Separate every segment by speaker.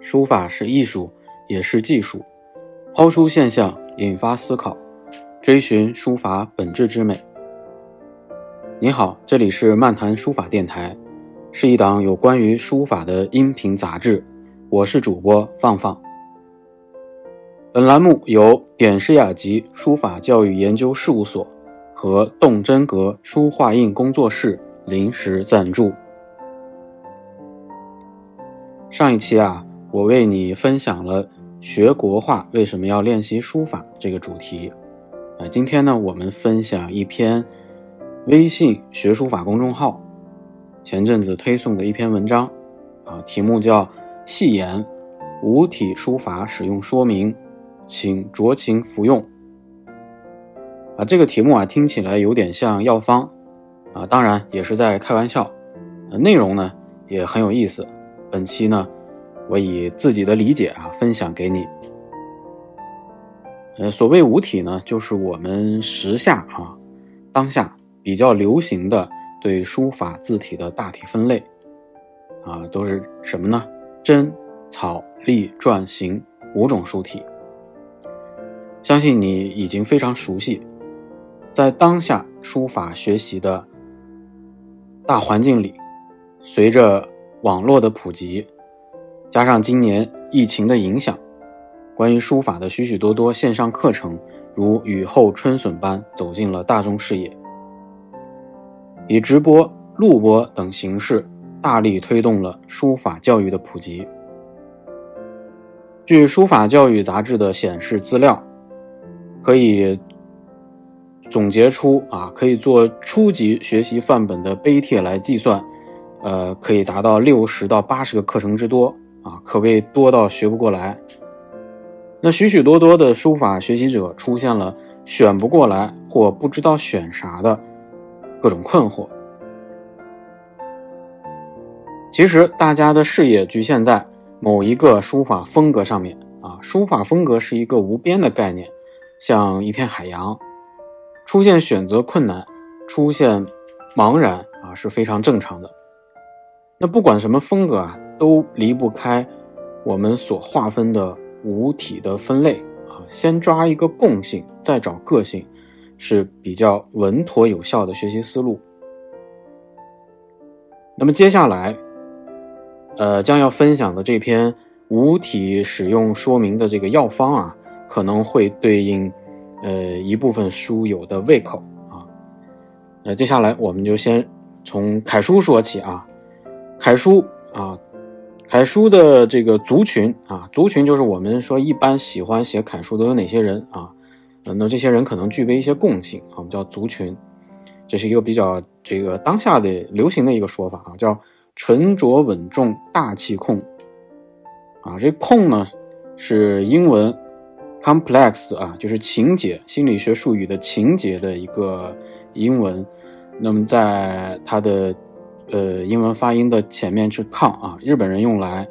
Speaker 1: 书法是艺术，也是技术。抛出现象，引发思考，追寻书法本质之美。你好，这里是漫谈书法电台，是一档有关于书法的音频杂志。我是主播放放。本栏目由点诗雅集书法教育研究事务所和动真格书画印工作室临时赞助。上一期啊，我为你分享了学国画为什么要练习书法这个主题。呃，今天呢，我们分享一篇微信学书法公众号前阵子推送的一篇文章，啊，题目叫《细言五体书法使用说明》。请酌情服用。啊，这个题目啊听起来有点像药方，啊，当然也是在开玩笑。呃，内容呢也很有意思。本期呢，我以自己的理解啊分享给你。呃，所谓五体呢，就是我们时下啊当下比较流行的对书法字体的大体分类。啊，都是什么呢？真、草、隶、篆、行五种书体。相信你已经非常熟悉，在当下书法学习的大环境里，随着网络的普及，加上今年疫情的影响，关于书法的许许多多线上课程如雨后春笋般走进了大众视野，以直播、录播等形式大力推动了书法教育的普及。据《书法教育》杂志的显示资料。可以总结出啊，可以做初级学习范本的碑帖来计算，呃，可以达到六十到八十个课程之多啊，可谓多到学不过来。那许许多多的书法学习者出现了选不过来或不知道选啥的各种困惑。其实大家的视野局限在某一个书法风格上面啊，书法风格是一个无边的概念。像一片海洋，出现选择困难，出现茫然啊，是非常正常的。那不管什么风格啊，都离不开我们所划分的五体的分类啊。先抓一个共性，再找个性，是比较稳妥有效的学习思路。那么接下来，呃，将要分享的这篇五体使用说明的这个药方啊。可能会对应，呃一部分书友的胃口啊。那接下来我们就先从楷书说起啊。楷书啊，楷书的这个族群啊，族群就是我们说一般喜欢写楷书都有哪些人啊？那这些人可能具备一些共性，我们叫族群。这是一个比较这个当下的流行的一个说法啊，叫沉着稳重大气控。啊，这控呢是英文。complex 啊，就是情节，心理学术语的情节的一个英文。那么在它的呃英文发音的前面是抗啊，日本人用来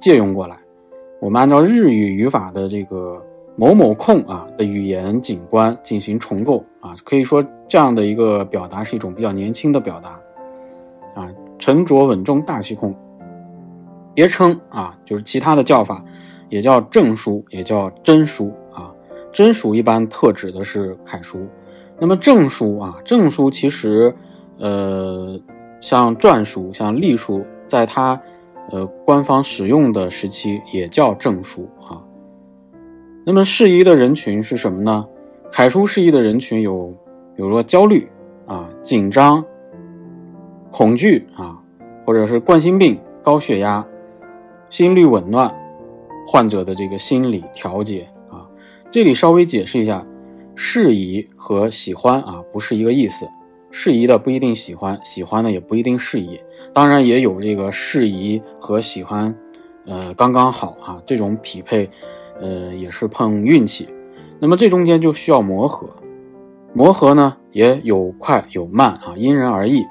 Speaker 1: 借用过来。我们按照日语语法的这个某某控啊的语言景观进行重构啊，可以说这样的一个表达是一种比较年轻的表达啊，沉着稳重大气控。别称啊，就是其他的叫法。也叫正书，也叫真书啊。真书一般特指的是楷书，那么正书啊，正书其实，呃，像篆书、像隶书，在它呃官方使用的时期也叫正书啊。那么适宜的人群是什么呢？楷书适宜的人群有，比如说焦虑啊、紧张、恐惧啊，或者是冠心病、高血压、心率紊乱。患者的这个心理调节啊，这里稍微解释一下，适宜和喜欢啊不是一个意思，适宜的不一定喜欢，喜欢的也不一定适宜，当然也有这个适宜和喜欢，呃刚刚好啊这种匹配，呃也是碰运气，那么这中间就需要磨合，磨合呢也有快有慢啊，因人而异。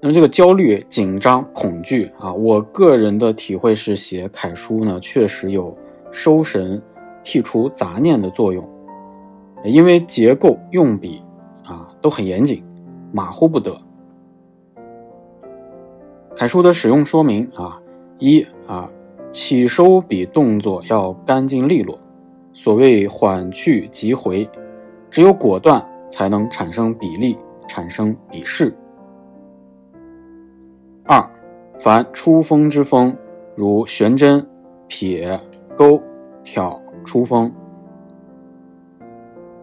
Speaker 1: 那么这个焦虑、紧张、恐惧啊，我个人的体会是，写楷书呢，确实有收神、剔除杂念的作用，因为结构、用笔啊都很严谨，马虎不得。楷书的使用说明啊，一啊，起收笔动作要干净利落，所谓缓去急回，只有果断才能产生比例，产生笔势。二，凡出锋之锋，如悬针、撇、钩、挑出锋，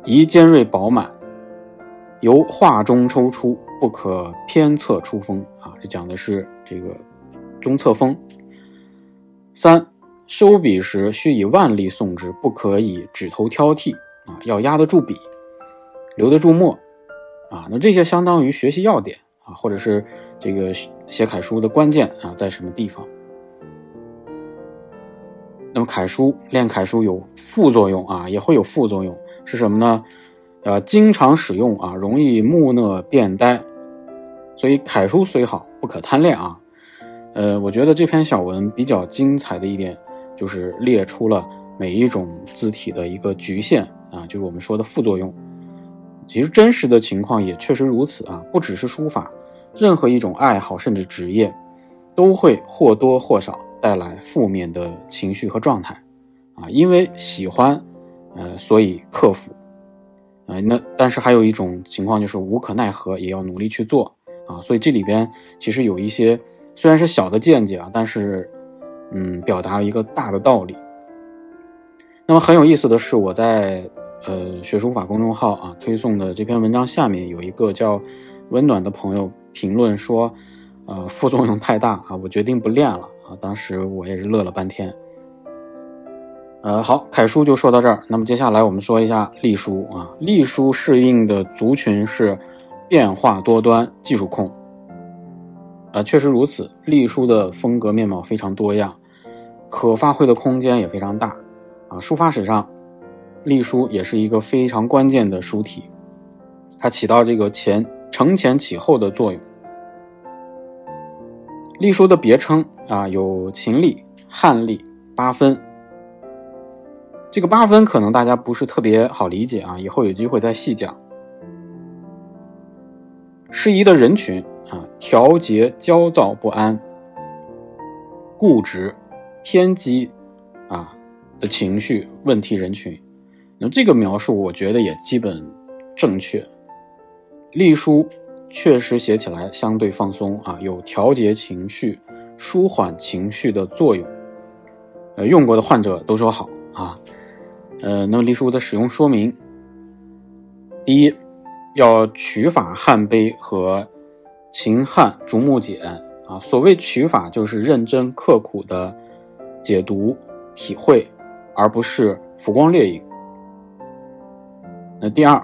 Speaker 1: 宜尖锐饱满，由画中抽出，不可偏侧出锋。啊，这讲的是这个中侧锋。三，收笔时需以腕力送之，不可以指头挑剔啊，要压得住笔，留得住墨啊。那这些相当于学习要点啊，或者是这个写楷书的关键啊，在什么地方？那么楷书练楷书有副作用啊，也会有副作用是什么呢？呃，经常使用啊，容易木讷变呆，所以楷书虽好，不可贪恋啊。呃，我觉得这篇小文比较精彩的一点，就是列出了每一种字体的一个局限啊，就是我们说的副作用。其实真实的情况也确实如此啊，不只是书法，任何一种爱好甚至职业，都会或多或少带来负面的情绪和状态啊。因为喜欢，呃，所以克服，啊，那但是还有一种情况就是无可奈何，也要努力去做啊。所以这里边其实有一些。虽然是小的见解啊，但是，嗯，表达了一个大的道理。那么很有意思的是，我在呃学书法公众号啊推送的这篇文章下面有一个叫温暖的朋友评论说，呃，副作用太大啊，我决定不练了啊。当时我也是乐了半天。呃，好，楷书就说到这儿。那么接下来我们说一下隶书啊，隶书适应的族群是变化多端、技术控。啊，确实如此。隶书的风格面貌非常多样，可发挥的空间也非常大。啊，书法史上，隶书也是一个非常关键的书体，它起到这个前承前启后的作用。隶书的别称啊，有秦隶、汉隶、八分。这个八分可能大家不是特别好理解啊，以后有机会再细讲。适宜的人群。啊，调节焦躁不安、固执、偏激啊的情绪问题人群，那这个描述我觉得也基本正确。隶书确实写起来相对放松啊，有调节情绪、舒缓情绪的作用。呃，用过的患者都说好啊。呃，那么隶书的使用说明：第一，要取法汉碑和。秦汉竹木简啊，所谓取法就是认真刻苦的解读体会，而不是浮光掠影。那第二，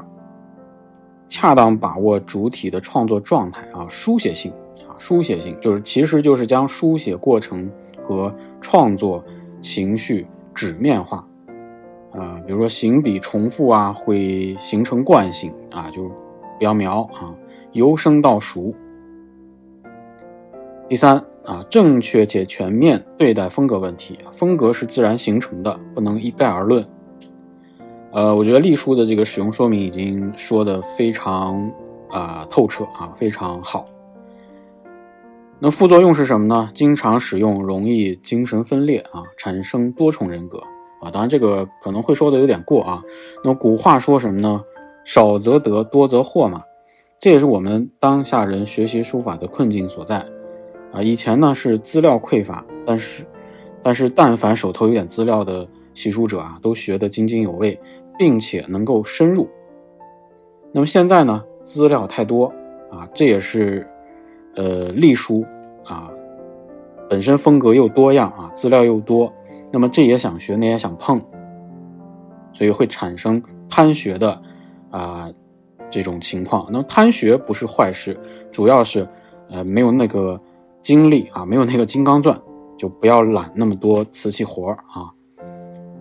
Speaker 1: 恰当把握主体的创作状态啊，书写性啊，书写性就是其实就是将书写过程和创作情绪纸面化啊，比如说行笔重复啊，会形成惯性啊，就不要描啊，由生到熟。第三啊，正确且全面对待风格问题。风格是自然形成的，不能一概而论。呃，我觉得隶书的这个使用说明已经说的非常啊透彻啊，非常好。那副作用是什么呢？经常使用容易精神分裂啊，产生多重人格啊。当然这个可能会说的有点过啊。那么古话说什么呢？少则得，多则惑嘛。这也是我们当下人学习书法的困境所在。啊，以前呢是资料匮乏，但是，但是但凡手头有点资料的习书者啊，都学得津津有味，并且能够深入。那么现在呢，资料太多啊，这也是，呃，隶书啊，本身风格又多样啊，资料又多，那么这也想学，那也想碰，所以会产生贪学的啊这种情况。那么贪学不是坏事，主要是呃没有那个。精力啊，没有那个金刚钻，就不要揽那么多瓷器活啊。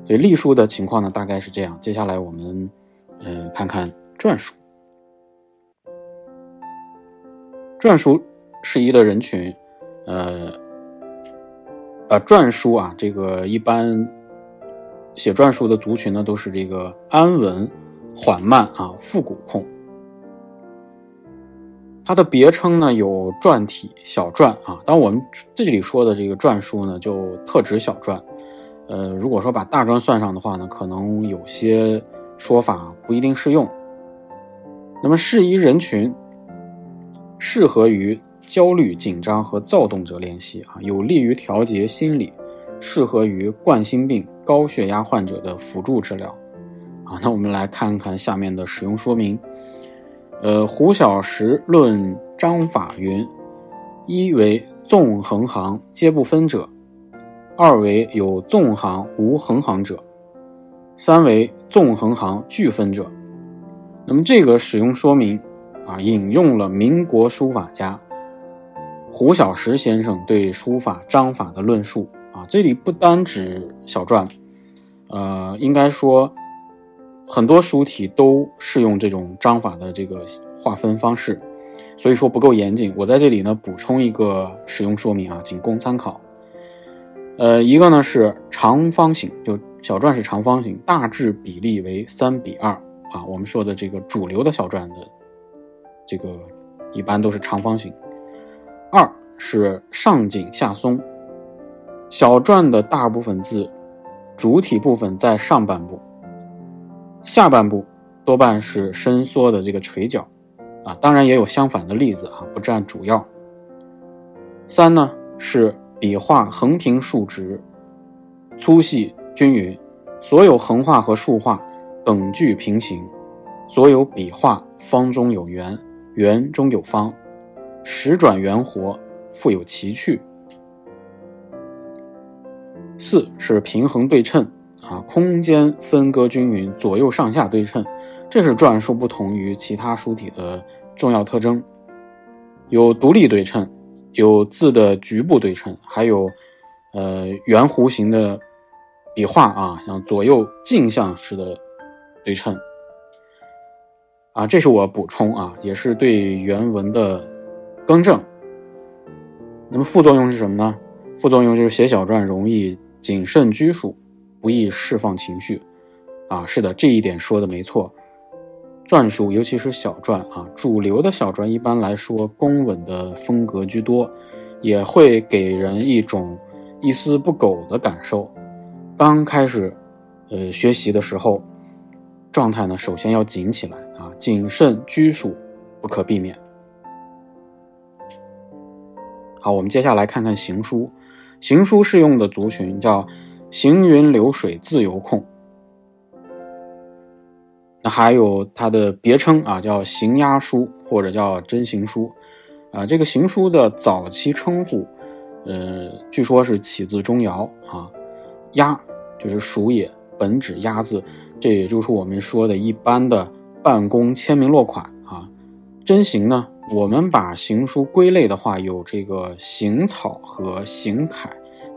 Speaker 1: 所以隶书的情况呢，大概是这样。接下来我们，呃，看看篆书。篆书适宜的人群，呃，呃，篆书啊，这个一般写篆书的族群呢，都是这个安稳、缓慢啊、复古控。它的别称呢有篆体、小篆啊。当我们这里说的这个篆书呢，就特指小篆。呃，如果说把大篆算上的话呢，可能有些说法不一定适用。那么适宜人群，适合于焦虑、紧张和躁动者练习啊，有利于调节心理，适合于冠心病、高血压患者的辅助治疗啊。那我们来看看下面的使用说明。呃，胡小石论章法云：一为纵横行皆不分者，二为有纵行无横行者，三为纵横行俱分者。那么这个使用说明啊，引用了民国书法家胡小石先生对书法章法的论述啊。这里不单指小篆，呃，应该说。很多书体都适用这种章法的这个划分方式，所以说不够严谨。我在这里呢补充一个使用说明啊，仅供参考。呃，一个呢是长方形，就小篆是长方形，大致比例为三比二啊。我们说的这个主流的小篆的这个一般都是长方形。二是上紧下松，小篆的大部分字主体部分在上半部。下半部多半是伸缩的这个垂角，啊，当然也有相反的例子啊，不占主要。三呢是笔画横平竖直，粗细均匀，所有横画和竖画等距平行，所有笔画方中有圆，圆中有方，实转圆活，富有奇趣。四是平衡对称。啊，空间分割均匀，左右上下对称，这是篆书不同于其他书体的重要特征。有独立对称，有字的局部对称，还有呃圆弧形的笔画啊，像左右镜像式的对称。啊，这是我补充啊，也是对原文的更正。那么副作用是什么呢？副作用就是写小篆容易谨慎拘束。不易释放情绪，啊，是的，这一点说的没错。篆书，尤其是小篆啊，主流的小篆一般来说工稳的风格居多，也会给人一种一丝不苟的感受。刚开始，呃，学习的时候，状态呢，首先要紧起来啊，谨慎拘束不可避免。好，我们接下来看看行书，行书适用的族群叫。行云流水，自由控。那还有它的别称啊，叫行押书或者叫真行书，啊，这个行书的早期称呼，呃，据说是起自钟繇啊，押就是鼠也，本指押字，这也就是我们说的一般的办公签名落款啊。真行呢，我们把行书归类的话，有这个行草和行楷，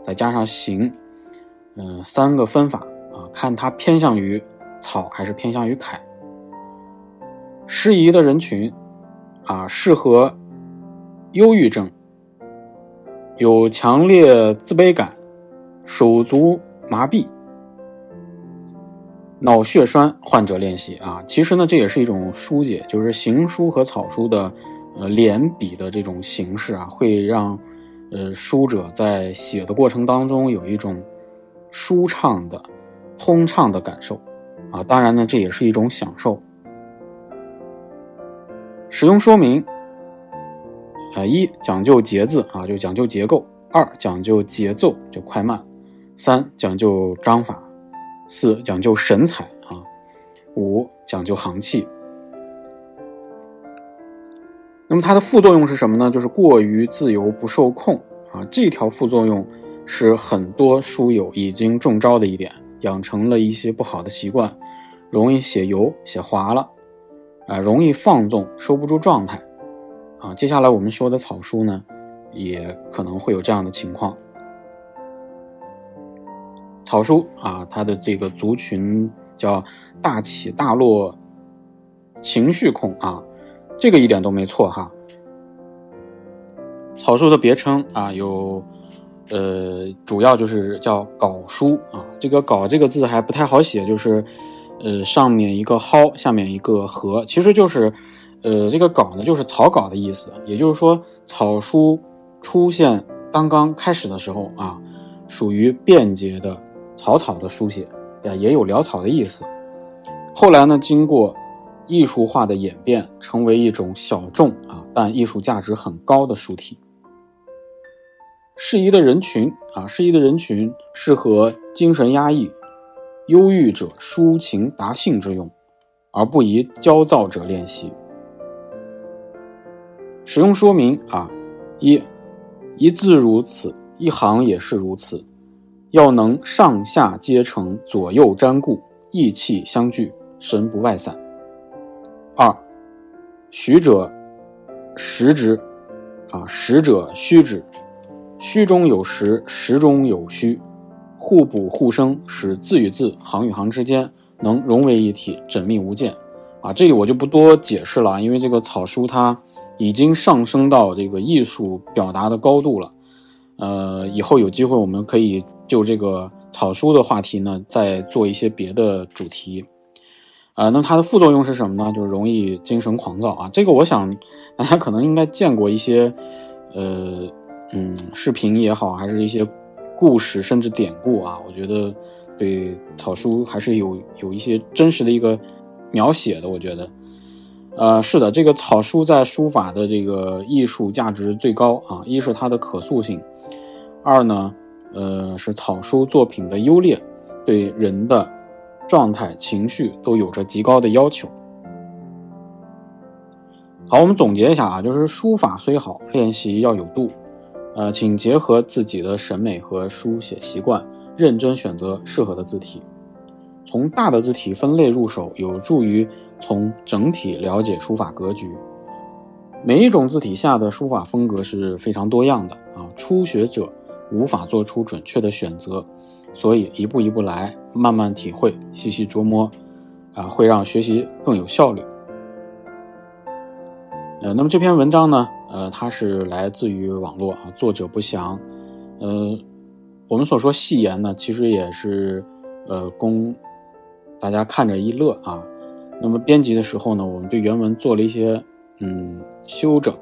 Speaker 1: 再加上行。嗯，三个分法啊，看它偏向于草还是偏向于楷。适宜的人群啊，适合忧郁症、有强烈自卑感、手足麻痹、脑血栓患者练习啊。其实呢，这也是一种疏解，就是行书和草书的呃连笔的这种形式啊，会让呃书者在写的过程当中有一种。舒畅的、通畅的感受，啊，当然呢，这也是一种享受。使用说明：啊，一讲究节字啊，就讲究结构；二讲究节奏，就快慢；三讲究章法；四讲究神采啊；五讲究行气。那么它的副作用是什么呢？就是过于自由不受控啊，这条副作用。是很多书友已经中招的一点，养成了一些不好的习惯，容易写油、写滑了，啊，容易放纵，收不住状态，啊，接下来我们说的草书呢，也可能会有这样的情况。草书啊，它的这个族群叫大起大落、情绪控啊，这个一点都没错哈。草书的别称啊有。呃，主要就是叫稿书啊。这个“稿”这个字还不太好写，就是，呃，上面一个“蒿”，下面一个“禾”，其实就是，呃，这个稿呢就是草稿的意思，也就是说草书出现刚刚开始的时候啊，属于便捷的草草的书写，呀，也有潦草的意思。后来呢，经过艺术化的演变，成为一种小众啊，但艺术价值很高的书体。适宜的人群啊，适宜的人群适合精神压抑、忧郁者抒情达兴之用，而不宜焦躁者练习。使用说明啊，一一字如此，一行也是如此，要能上下皆成，左右沾顾，意气相聚，神不外散。二虚者实之，啊实者虚之，虚中有实，实中有虚，互补互生，使字与字、行与行之间能融为一体，缜密无间。啊，这里我就不多解释了，因为这个草书它。已经上升到这个艺术表达的高度了，呃，以后有机会我们可以就这个草书的话题呢，再做一些别的主题，呃，那它的副作用是什么呢？就是容易精神狂躁啊。这个我想大家可能应该见过一些，呃，嗯，视频也好，还是一些故事甚至典故啊，我觉得对草书还是有有一些真实的一个描写的，我觉得。呃，是的，这个草书在书法的这个艺术价值最高啊。一是它的可塑性，二呢，呃，是草书作品的优劣，对人的状态、情绪都有着极高的要求。好，我们总结一下啊，就是书法虽好，练习要有度。呃，请结合自己的审美和书写习惯，认真选择适合的字体。从大的字体分类入手，有助于。从整体了解书法格局，每一种字体下的书法风格是非常多样的啊，初学者无法做出准确的选择，所以一步一步来，慢慢体会，细细琢磨，啊，会让学习更有效率。呃，那么这篇文章呢，呃，它是来自于网络啊，作者不详，呃，我们所说戏言呢，其实也是呃供大家看着一乐啊。那么编辑的时候呢，我们对原文做了一些嗯修整，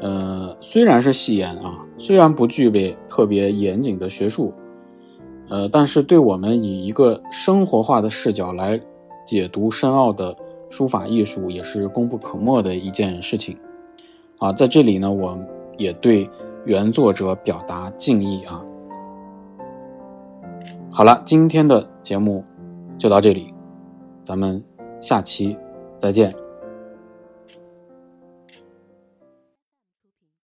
Speaker 1: 呃，虽然是戏言啊，虽然不具备特别严谨的学术，呃，但是对我们以一个生活化的视角来解读深奥的书法艺术，也是功不可没的一件事情啊。在这里呢，我也对原作者表达敬意啊。好了，今天的节目就到这里，咱们。下期再见。